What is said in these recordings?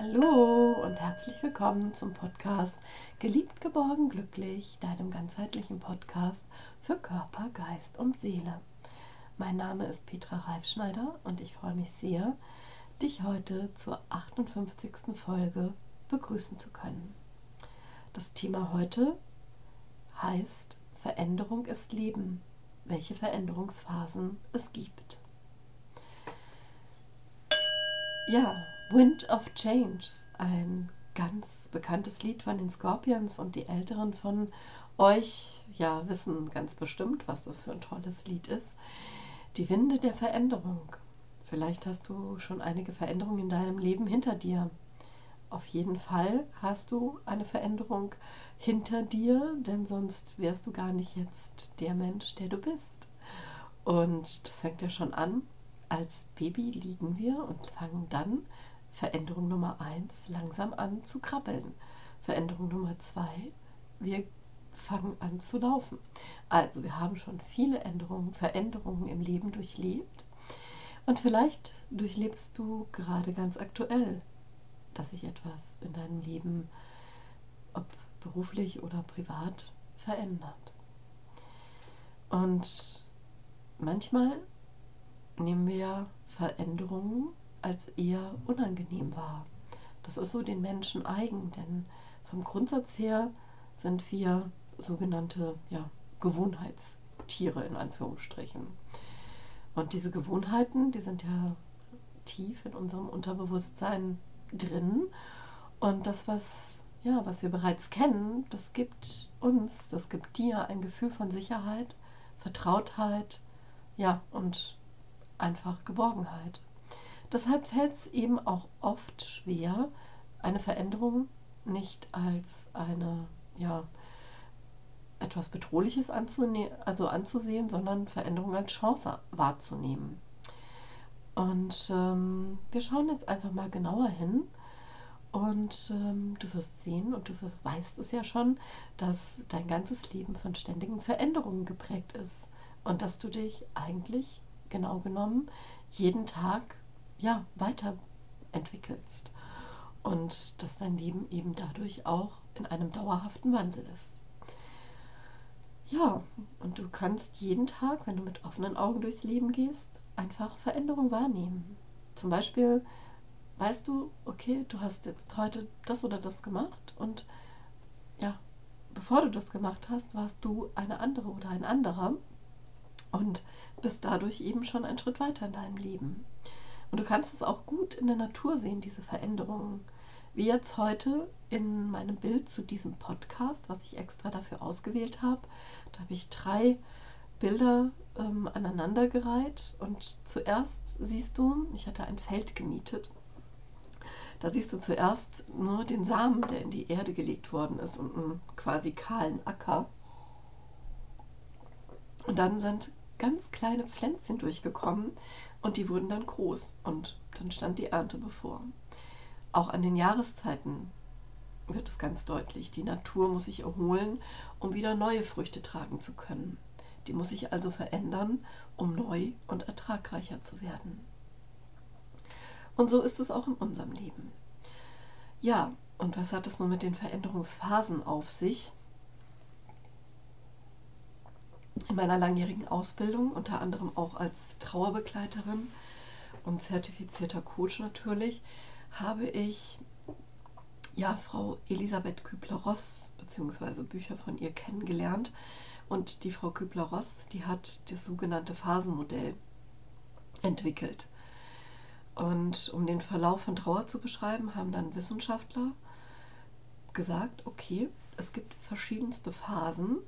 Hallo und herzlich willkommen zum Podcast Geliebt, geborgen, glücklich, deinem ganzheitlichen Podcast für Körper, Geist und Seele. Mein Name ist Petra Reifschneider und ich freue mich sehr, dich heute zur 58. Folge begrüßen zu können. Das Thema heute heißt Veränderung ist Leben, welche Veränderungsphasen es gibt. Ja, Wind of Change, ein ganz bekanntes Lied von den Scorpions und die Älteren von euch ja wissen ganz bestimmt, was das für ein tolles Lied ist. Die Winde der Veränderung. Vielleicht hast du schon einige Veränderungen in deinem Leben hinter dir. Auf jeden Fall hast du eine Veränderung hinter dir, denn sonst wärst du gar nicht jetzt der Mensch, der du bist. Und das fängt ja schon an. Als Baby liegen wir und fangen dann Veränderung Nummer eins, langsam an zu krabbeln. Veränderung Nummer zwei, wir fangen an zu laufen. Also wir haben schon viele Änderungen, Veränderungen im Leben durchlebt. Und vielleicht durchlebst du gerade ganz aktuell, dass sich etwas in deinem Leben, ob beruflich oder privat, verändert. Und manchmal nehmen wir Veränderungen als eher unangenehm war. Das ist so den Menschen eigen, denn vom Grundsatz her sind wir sogenannte ja, Gewohnheitstiere in Anführungsstrichen. Und diese Gewohnheiten, die sind ja tief in unserem Unterbewusstsein drin. Und das, was, ja, was wir bereits kennen, das gibt uns, das gibt dir ein Gefühl von Sicherheit, Vertrautheit, ja, und einfach Geborgenheit. Deshalb fällt es eben auch oft schwer, eine Veränderung nicht als eine, ja, etwas Bedrohliches also anzusehen, sondern Veränderung als Chance wahrzunehmen. Und ähm, wir schauen jetzt einfach mal genauer hin und ähm, du wirst sehen und du weißt es ja schon, dass dein ganzes Leben von ständigen Veränderungen geprägt ist und dass du dich eigentlich genau genommen jeden Tag ja, weiterentwickelst. Und dass dein Leben eben dadurch auch in einem dauerhaften Wandel ist. Ja, und du kannst jeden Tag, wenn du mit offenen Augen durchs Leben gehst, einfach Veränderung wahrnehmen. Zum Beispiel weißt du, okay, du hast jetzt heute das oder das gemacht und ja, bevor du das gemacht hast, warst du eine andere oder ein anderer und bist dadurch eben schon einen Schritt weiter in deinem Leben. Und du kannst es auch gut in der Natur sehen, diese Veränderungen. Wie jetzt heute in meinem Bild zu diesem Podcast, was ich extra dafür ausgewählt habe. Da habe ich drei Bilder ähm, aneinandergereiht. Und zuerst siehst du, ich hatte ein Feld gemietet. Da siehst du zuerst nur den Samen, der in die Erde gelegt worden ist und einen quasi kahlen Acker. Und dann sind ganz kleine Pflänzchen durchgekommen und die wurden dann groß und dann stand die Ernte bevor. Auch an den Jahreszeiten wird es ganz deutlich. Die Natur muss sich erholen, um wieder neue Früchte tragen zu können. Die muss sich also verändern, um neu und ertragreicher zu werden. Und so ist es auch in unserem Leben. Ja, und was hat es nun mit den Veränderungsphasen auf sich? In meiner langjährigen Ausbildung, unter anderem auch als Trauerbegleiterin und zertifizierter Coach natürlich, habe ich ja Frau Elisabeth Kübler-Ross beziehungsweise Bücher von ihr kennengelernt. Und die Frau Kübler-Ross, die hat das sogenannte Phasenmodell entwickelt. Und um den Verlauf von Trauer zu beschreiben, haben dann Wissenschaftler gesagt, okay, es gibt verschiedenste Phasen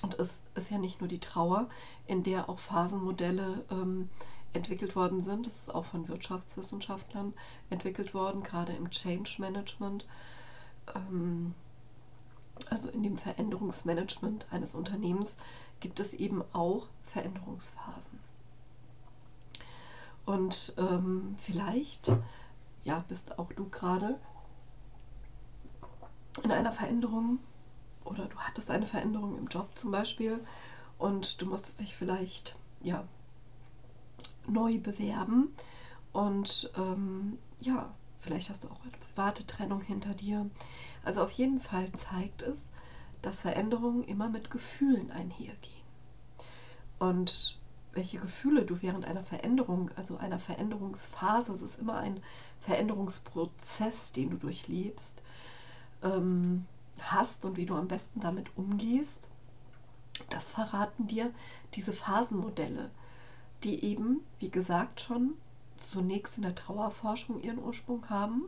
und es ist ja nicht nur die Trauer, in der auch Phasenmodelle ähm, entwickelt worden sind. Das ist auch von Wirtschaftswissenschaftlern entwickelt worden, gerade im Change Management, ähm, also in dem Veränderungsmanagement eines Unternehmens, gibt es eben auch Veränderungsphasen. Und ähm, vielleicht, ja, bist auch du gerade in einer Veränderung oder du hattest eine Veränderung im Job zum Beispiel und du musstest dich vielleicht ja neu bewerben und ähm, ja vielleicht hast du auch eine private Trennung hinter dir. Also auf jeden Fall zeigt es, dass Veränderungen immer mit Gefühlen einhergehen. Und welche Gefühle du während einer Veränderung, also einer Veränderungsphase, es ist immer ein Veränderungsprozess, den du durchlebst, ähm, hast und wie du am besten damit umgehst, das verraten dir diese Phasenmodelle, die eben, wie gesagt, schon zunächst in der Trauerforschung ihren Ursprung haben.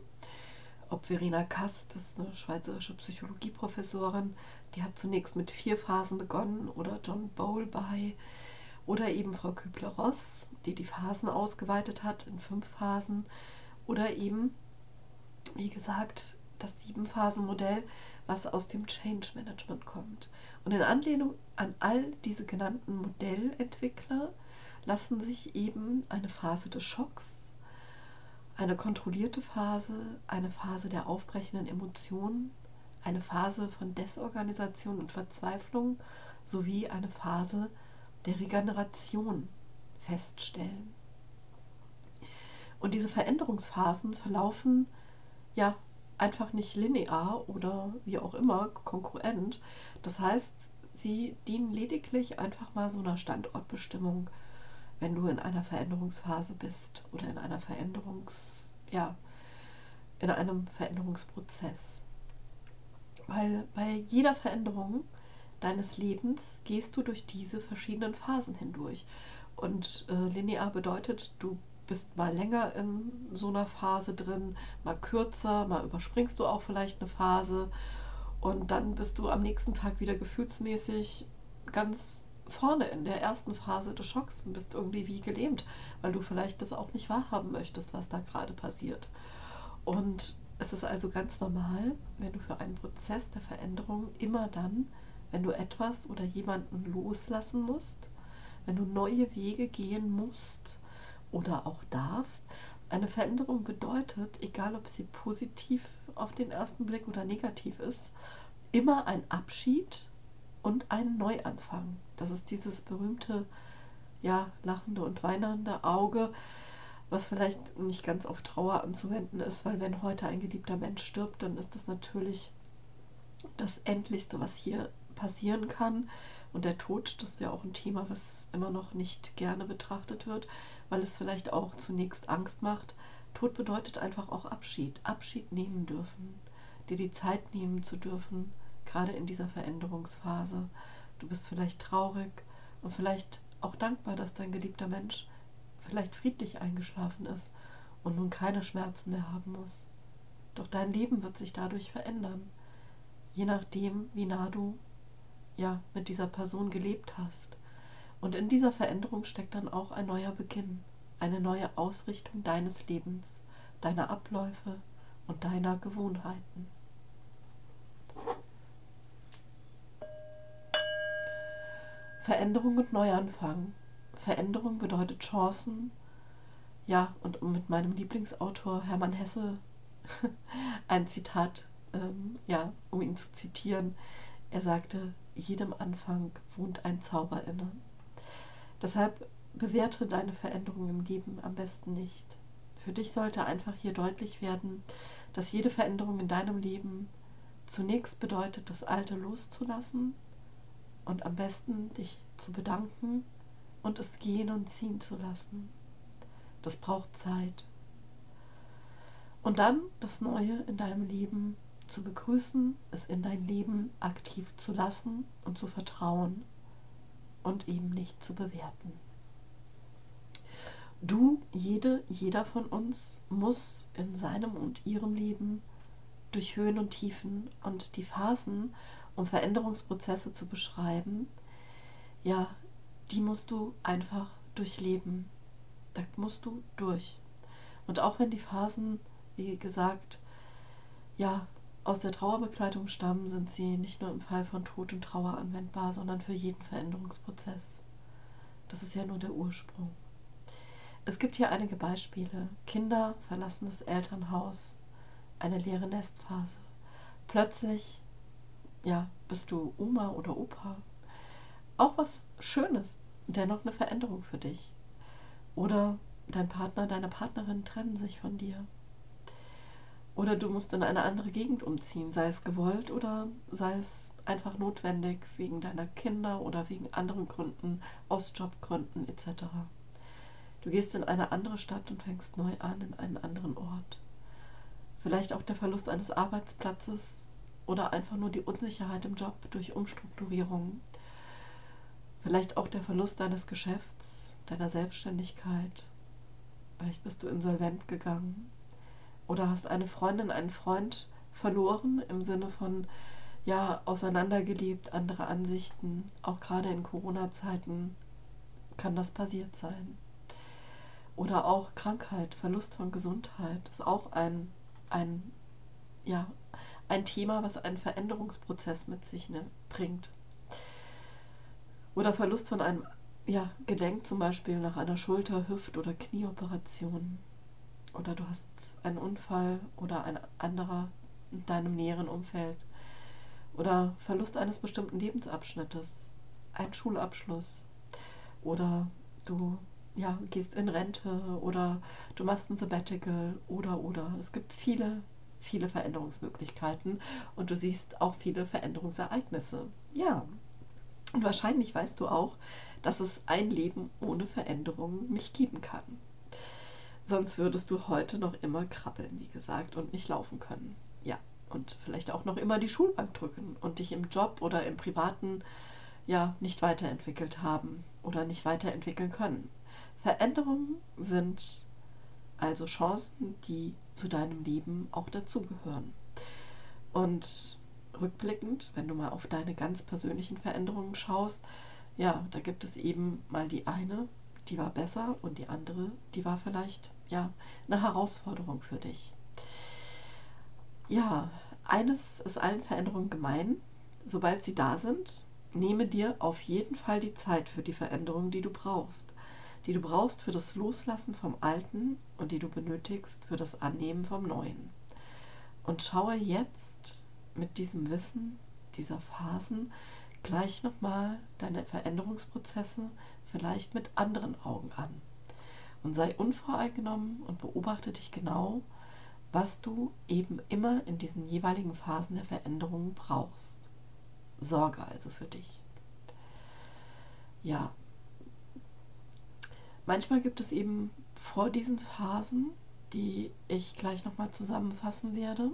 Ob Verena Kass, das ist eine schweizerische Psychologieprofessorin, die hat zunächst mit vier Phasen begonnen, oder John Bowl bei, oder eben Frau Kübler-Ross, die die Phasen ausgeweitet hat in fünf Phasen, oder eben, wie gesagt, das Sieben-Phasen-Modell, was aus dem Change Management kommt. Und in Anlehnung an all diese genannten Modellentwickler lassen sich eben eine Phase des Schocks, eine kontrollierte Phase, eine Phase der aufbrechenden Emotionen, eine Phase von Desorganisation und Verzweiflung sowie eine Phase der Regeneration feststellen. Und diese Veränderungsphasen verlaufen ja einfach nicht linear oder wie auch immer konkurrent. Das heißt, sie dienen lediglich einfach mal so einer Standortbestimmung, wenn du in einer Veränderungsphase bist oder in einer Veränderungs, ja, in einem Veränderungsprozess. Weil bei jeder Veränderung deines Lebens gehst du durch diese verschiedenen Phasen hindurch. Und äh, linear bedeutet, du bist mal länger in so einer Phase drin, mal kürzer, mal überspringst du auch vielleicht eine Phase und dann bist du am nächsten Tag wieder gefühlsmäßig ganz vorne in der ersten Phase des Schocks und bist irgendwie wie gelähmt, weil du vielleicht das auch nicht wahrhaben möchtest, was da gerade passiert. Und es ist also ganz normal, wenn du für einen Prozess der Veränderung immer dann, wenn du etwas oder jemanden loslassen musst, wenn du neue Wege gehen musst, oder auch darfst. Eine Veränderung bedeutet, egal ob sie positiv auf den ersten Blick oder negativ ist, immer ein Abschied und ein Neuanfang. Das ist dieses berühmte, ja, lachende und weinende Auge, was vielleicht nicht ganz auf Trauer anzuwenden ist, weil wenn heute ein geliebter Mensch stirbt, dann ist das natürlich das Endlichste, was hier passieren kann. Und der Tod, das ist ja auch ein Thema, was immer noch nicht gerne betrachtet wird, weil es vielleicht auch zunächst Angst macht. Tod bedeutet einfach auch Abschied, Abschied nehmen dürfen, dir die Zeit nehmen zu dürfen, gerade in dieser Veränderungsphase. Du bist vielleicht traurig und vielleicht auch dankbar, dass dein geliebter Mensch vielleicht friedlich eingeschlafen ist und nun keine Schmerzen mehr haben muss. Doch dein Leben wird sich dadurch verändern, je nachdem, wie nah du ja mit dieser Person gelebt hast. Und in dieser Veränderung steckt dann auch ein neuer Beginn, eine neue Ausrichtung deines Lebens, deiner Abläufe und deiner Gewohnheiten. Veränderung und Neuanfang. Veränderung bedeutet Chancen. Ja, und um mit meinem Lieblingsautor Hermann Hesse ein Zitat, ähm, ja, um ihn zu zitieren, er sagte, jedem Anfang wohnt ein Zauber inne. Deshalb bewerte deine Veränderung im Leben am besten nicht. Für dich sollte einfach hier deutlich werden, dass jede Veränderung in deinem Leben zunächst bedeutet, das Alte loszulassen und am besten dich zu bedanken und es gehen und ziehen zu lassen. Das braucht Zeit. Und dann das Neue in deinem Leben zu begrüßen, es in dein Leben aktiv zu lassen und zu vertrauen und eben nicht zu bewerten. Du, jede, jeder von uns muss in seinem und ihrem Leben durch Höhen und Tiefen und die Phasen, um Veränderungsprozesse zu beschreiben, ja, die musst du einfach durchleben. Da musst du durch. Und auch wenn die Phasen, wie gesagt, ja, aus der Trauerbegleitung stammen, sind sie nicht nur im Fall von Tod und Trauer anwendbar, sondern für jeden Veränderungsprozess. Das ist ja nur der Ursprung. Es gibt hier einige Beispiele. Kinder verlassen das Elternhaus, eine leere Nestphase. Plötzlich, ja, bist du Oma oder Opa. Auch was Schönes, dennoch eine Veränderung für dich. Oder dein Partner, deine Partnerin trennen sich von dir. Oder du musst in eine andere Gegend umziehen, sei es gewollt oder sei es einfach notwendig wegen deiner Kinder oder wegen anderen Gründen, aus Jobgründen etc. Du gehst in eine andere Stadt und fängst neu an in einen anderen Ort. Vielleicht auch der Verlust eines Arbeitsplatzes oder einfach nur die Unsicherheit im Job durch Umstrukturierung. Vielleicht auch der Verlust deines Geschäfts, deiner Selbstständigkeit. Vielleicht bist du insolvent gegangen oder hast eine Freundin, einen Freund verloren im Sinne von ja auseinandergelebt, andere Ansichten. Auch gerade in Corona-Zeiten kann das passiert sein. Oder auch Krankheit, Verlust von Gesundheit ist auch ein, ein, ja, ein Thema, was einen Veränderungsprozess mit sich ne, bringt. Oder Verlust von einem ja, Gedenk zum Beispiel nach einer Schulter-, Hüft- oder Knieoperation. Oder du hast einen Unfall oder ein anderer in deinem näheren Umfeld. Oder Verlust eines bestimmten Lebensabschnittes, ein Schulabschluss. Oder du ja, gehst in Rente oder du machst ein Sabbatical oder oder. Es gibt viele, viele Veränderungsmöglichkeiten und du siehst auch viele Veränderungsereignisse. Ja. Und wahrscheinlich weißt du auch, dass es ein Leben ohne Veränderung nicht geben kann. Sonst würdest du heute noch immer krabbeln, wie gesagt, und nicht laufen können. Ja, und vielleicht auch noch immer die Schulbank drücken und dich im Job oder im privaten ja nicht weiterentwickelt haben oder nicht weiterentwickeln können. Veränderungen sind also Chancen, die zu deinem Leben auch dazugehören. Und rückblickend, wenn du mal auf deine ganz persönlichen Veränderungen schaust, ja, da gibt es eben mal die eine, die war besser und die andere, die war vielleicht ja eine Herausforderung für dich. Ja, eines ist allen Veränderungen gemein. Sobald sie da sind, nehme dir auf jeden Fall die Zeit für die Veränderung, die du brauchst die du brauchst für das Loslassen vom Alten und die du benötigst für das Annehmen vom Neuen. Und schaue jetzt mit diesem Wissen dieser Phasen gleich nochmal deine Veränderungsprozesse vielleicht mit anderen Augen an. Und sei unvoreingenommen und beobachte dich genau, was du eben immer in diesen jeweiligen Phasen der Veränderung brauchst. Sorge also für dich. Ja, Manchmal gibt es eben vor diesen Phasen, die ich gleich nochmal zusammenfassen werde,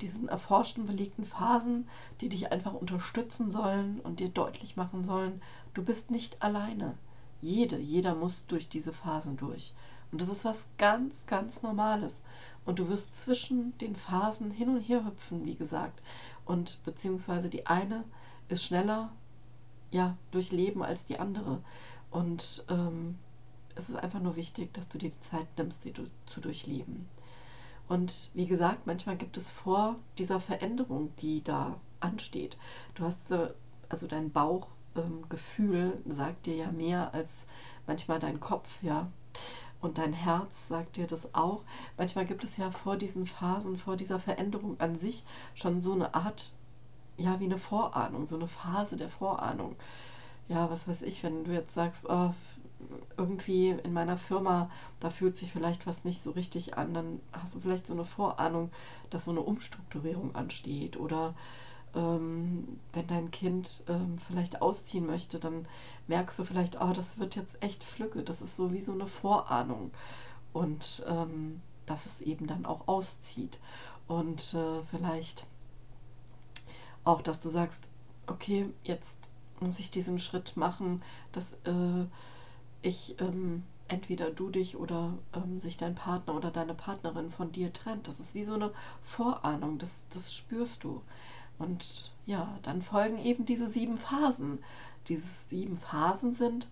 diesen erforschten, belegten Phasen, die dich einfach unterstützen sollen und dir deutlich machen sollen, du bist nicht alleine. Jede, jeder muss durch diese Phasen durch. Und das ist was ganz, ganz Normales. Und du wirst zwischen den Phasen hin und her hüpfen, wie gesagt. Und beziehungsweise die eine ist schneller ja, durchleben als die andere. Und ähm, es ist einfach nur wichtig, dass du dir die Zeit nimmst, sie zu durchleben. Und wie gesagt, manchmal gibt es vor dieser Veränderung, die da ansteht. Du hast also dein Bauchgefühl ähm, sagt dir ja mehr als manchmal dein Kopf, ja. Und dein Herz sagt dir das auch. Manchmal gibt es ja vor diesen Phasen, vor dieser Veränderung an sich schon so eine Art, ja, wie eine Vorahnung, so eine Phase der Vorahnung. Ja, was weiß ich, wenn du jetzt sagst, oh, irgendwie in meiner Firma, da fühlt sich vielleicht was nicht so richtig an, dann hast du vielleicht so eine Vorahnung, dass so eine Umstrukturierung ansteht oder ähm, wenn dein Kind ähm, vielleicht ausziehen möchte, dann merkst du vielleicht, oh, das wird jetzt echt Flücke, das ist so wie so eine Vorahnung und ähm, dass es eben dann auch auszieht und äh, vielleicht auch, dass du sagst, okay, jetzt muss ich diesen Schritt machen, dass äh, ich ähm, entweder du dich oder ähm, sich dein Partner oder deine Partnerin von dir trennt. Das ist wie so eine Vorahnung, das, das spürst du. Und ja, dann folgen eben diese sieben Phasen. Diese sieben Phasen sind,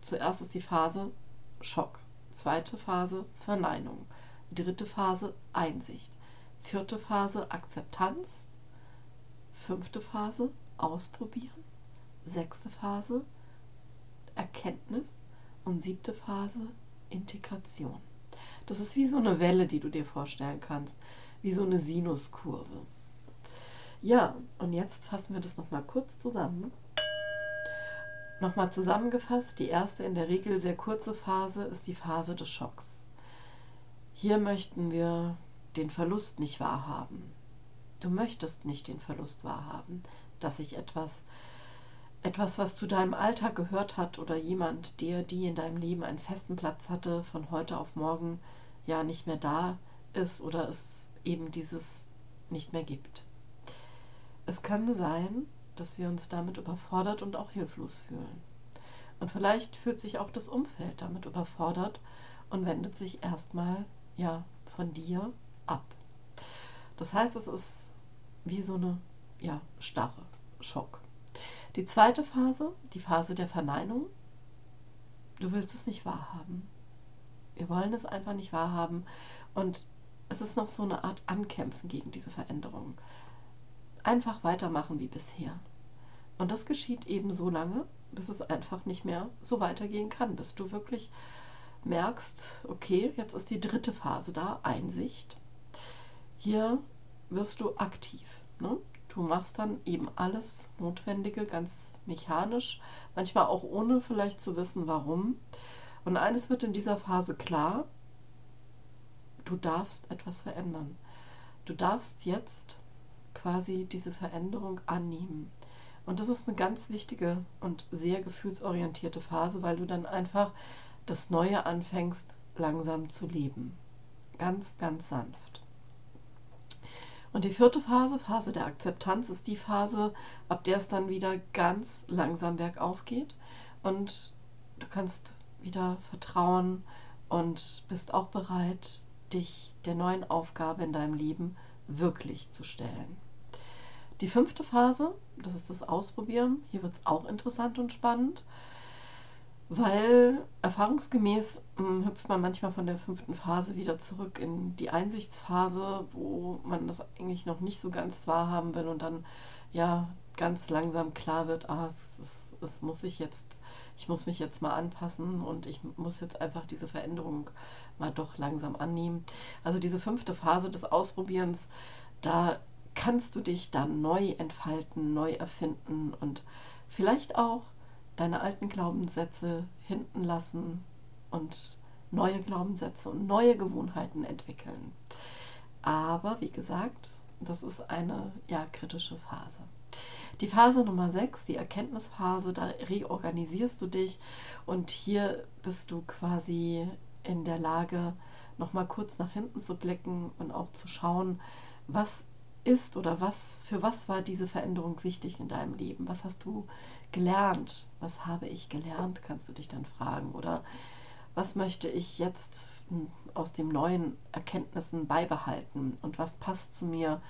zuerst ist die Phase Schock, zweite Phase Verneinung, dritte Phase Einsicht, vierte Phase Akzeptanz, fünfte Phase Ausprobieren, sechste Phase Erkenntnis, und siebte Phase, Integration. Das ist wie so eine Welle, die du dir vorstellen kannst, wie so eine Sinuskurve. Ja, und jetzt fassen wir das nochmal kurz zusammen. Nochmal zusammengefasst, die erste in der Regel sehr kurze Phase ist die Phase des Schocks. Hier möchten wir den Verlust nicht wahrhaben. Du möchtest nicht den Verlust wahrhaben, dass sich etwas, etwas, was zu deinem Alltag gehört hat oder jemand, der, die in deinem Leben einen festen Platz hatte, von heute auf morgen ja nicht mehr da ist oder es eben dieses nicht mehr gibt. Es kann sein, dass wir uns damit überfordert und auch hilflos fühlen. Und vielleicht fühlt sich auch das Umfeld damit überfordert und wendet sich erstmal ja von dir ab. Das heißt, es ist wie so eine ja, starre Schock. Die zweite Phase, die Phase der Verneinung. Du willst es nicht wahrhaben. Wir wollen es einfach nicht wahrhaben. Und es ist noch so eine Art Ankämpfen gegen diese Veränderung. Einfach weitermachen wie bisher. Und das geschieht eben so lange, bis es einfach nicht mehr so weitergehen kann, bis du wirklich merkst, okay, jetzt ist die dritte Phase da, Einsicht. Hier wirst du aktiv. Ne? Du machst dann eben alles Notwendige, ganz mechanisch, manchmal auch ohne vielleicht zu wissen, warum. Und eines wird in dieser Phase klar, du darfst etwas verändern. Du darfst jetzt quasi diese Veränderung annehmen. Und das ist eine ganz wichtige und sehr gefühlsorientierte Phase, weil du dann einfach das Neue anfängst langsam zu leben. Ganz, ganz sanft. Und die vierte Phase, Phase der Akzeptanz, ist die Phase, ab der es dann wieder ganz langsam bergauf geht. Und du kannst wieder vertrauen und bist auch bereit, dich der neuen Aufgabe in deinem Leben wirklich zu stellen. Die fünfte Phase, das ist das Ausprobieren. Hier wird es auch interessant und spannend, weil erfahrungsgemäß hm, hüpft man manchmal von der fünften Phase wieder zurück in die Einsichtsphase, wo man das eigentlich noch nicht so ganz wahrhaben will und dann ja ganz langsam klar wird, ah, es, es, es muss ich jetzt, ich muss mich jetzt mal anpassen und ich muss jetzt einfach diese Veränderung mal doch langsam annehmen. Also diese fünfte Phase des Ausprobierens, da kannst du dich dann neu entfalten, neu erfinden und vielleicht auch deine alten Glaubenssätze hinten lassen und neue Glaubenssätze und neue Gewohnheiten entwickeln. Aber wie gesagt, das ist eine ja, kritische Phase. Die Phase Nummer 6, die Erkenntnisphase, da reorganisierst du dich und hier bist du quasi in der Lage, nochmal kurz nach hinten zu blicken und auch zu schauen, was ist oder was, für was war diese Veränderung wichtig in deinem Leben? Was hast du gelernt? Was habe ich gelernt, kannst du dich dann fragen. Oder was möchte ich jetzt aus den neuen Erkenntnissen beibehalten? Und was passt zu mir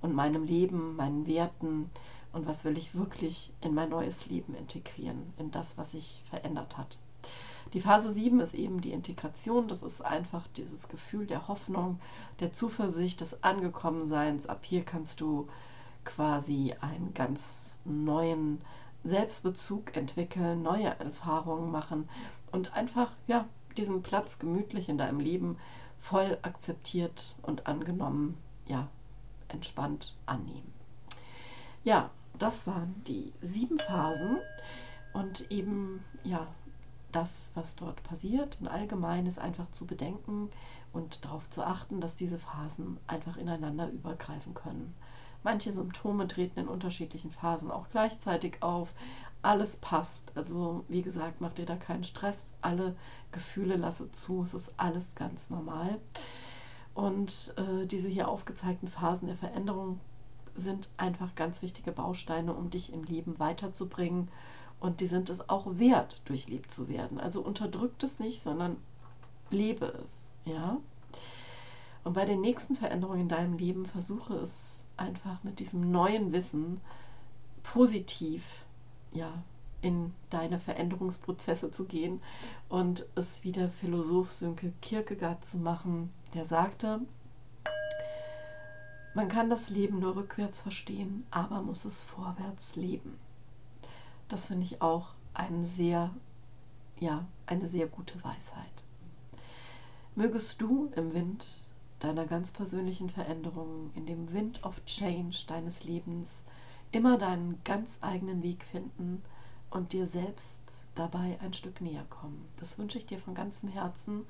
und meinem Leben, meinen Werten? Und was will ich wirklich in mein neues Leben integrieren, in das, was sich verändert hat? Die Phase 7 ist eben die Integration. Das ist einfach dieses Gefühl der Hoffnung, der Zuversicht, des Angekommenseins. Ab hier kannst du quasi einen ganz neuen Selbstbezug entwickeln, neue Erfahrungen machen und einfach ja, diesen Platz gemütlich in deinem Leben voll akzeptiert und angenommen, ja, entspannt annehmen. Ja, das waren die sieben Phasen und eben ja das, was dort passiert und allgemein ist einfach zu bedenken und darauf zu achten, dass diese Phasen einfach ineinander übergreifen können. Manche Symptome treten in unterschiedlichen Phasen auch gleichzeitig auf. Alles passt. Also wie gesagt, mach dir da keinen Stress. Alle Gefühle lasse zu. Es ist alles ganz normal. Und äh, diese hier aufgezeigten Phasen der Veränderung sind einfach ganz wichtige Bausteine, um dich im Leben weiterzubringen und die sind es auch wert, durchlebt zu werden. Also unterdrückt es nicht, sondern lebe es. Ja? Und bei den nächsten Veränderungen in deinem Leben versuche es einfach mit diesem neuen Wissen positiv ja, in deine Veränderungsprozesse zu gehen und es wieder Philosoph Sönke Kierkegaard zu machen, der sagte, man kann das Leben nur rückwärts verstehen, aber muss es vorwärts leben. Das finde ich auch ein sehr, ja, eine sehr gute Weisheit. Mögest du im Wind deiner ganz persönlichen Veränderung, in dem Wind of Change deines Lebens, immer deinen ganz eigenen Weg finden und dir selbst dabei ein Stück näher kommen. Das wünsche ich dir von ganzem Herzen.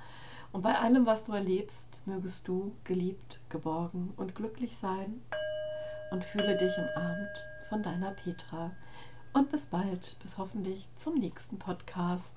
Und bei allem, was du erlebst, mögest du geliebt, geborgen und glücklich sein und fühle dich umarmt von deiner Petra. Und bis bald, bis hoffentlich zum nächsten Podcast.